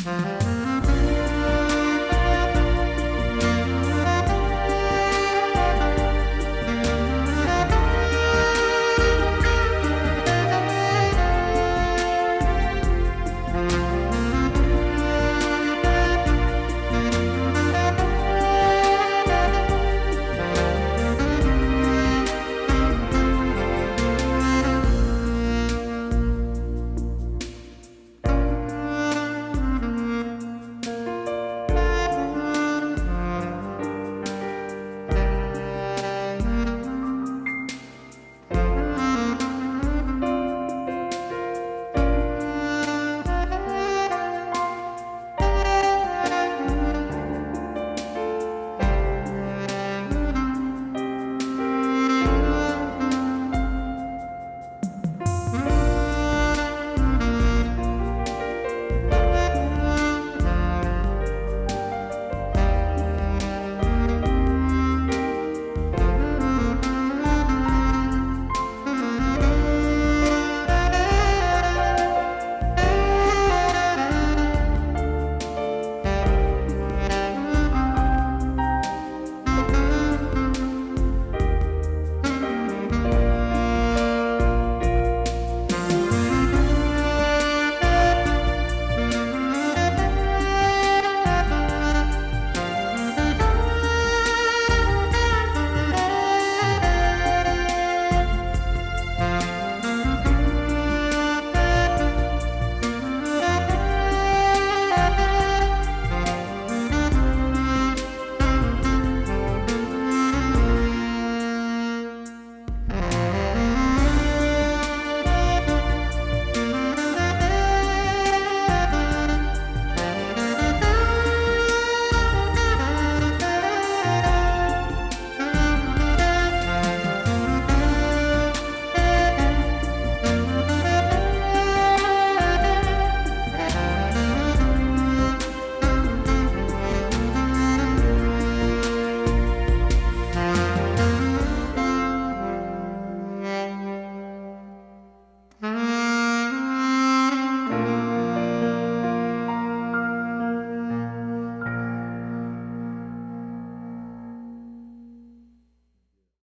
Mm-hmm.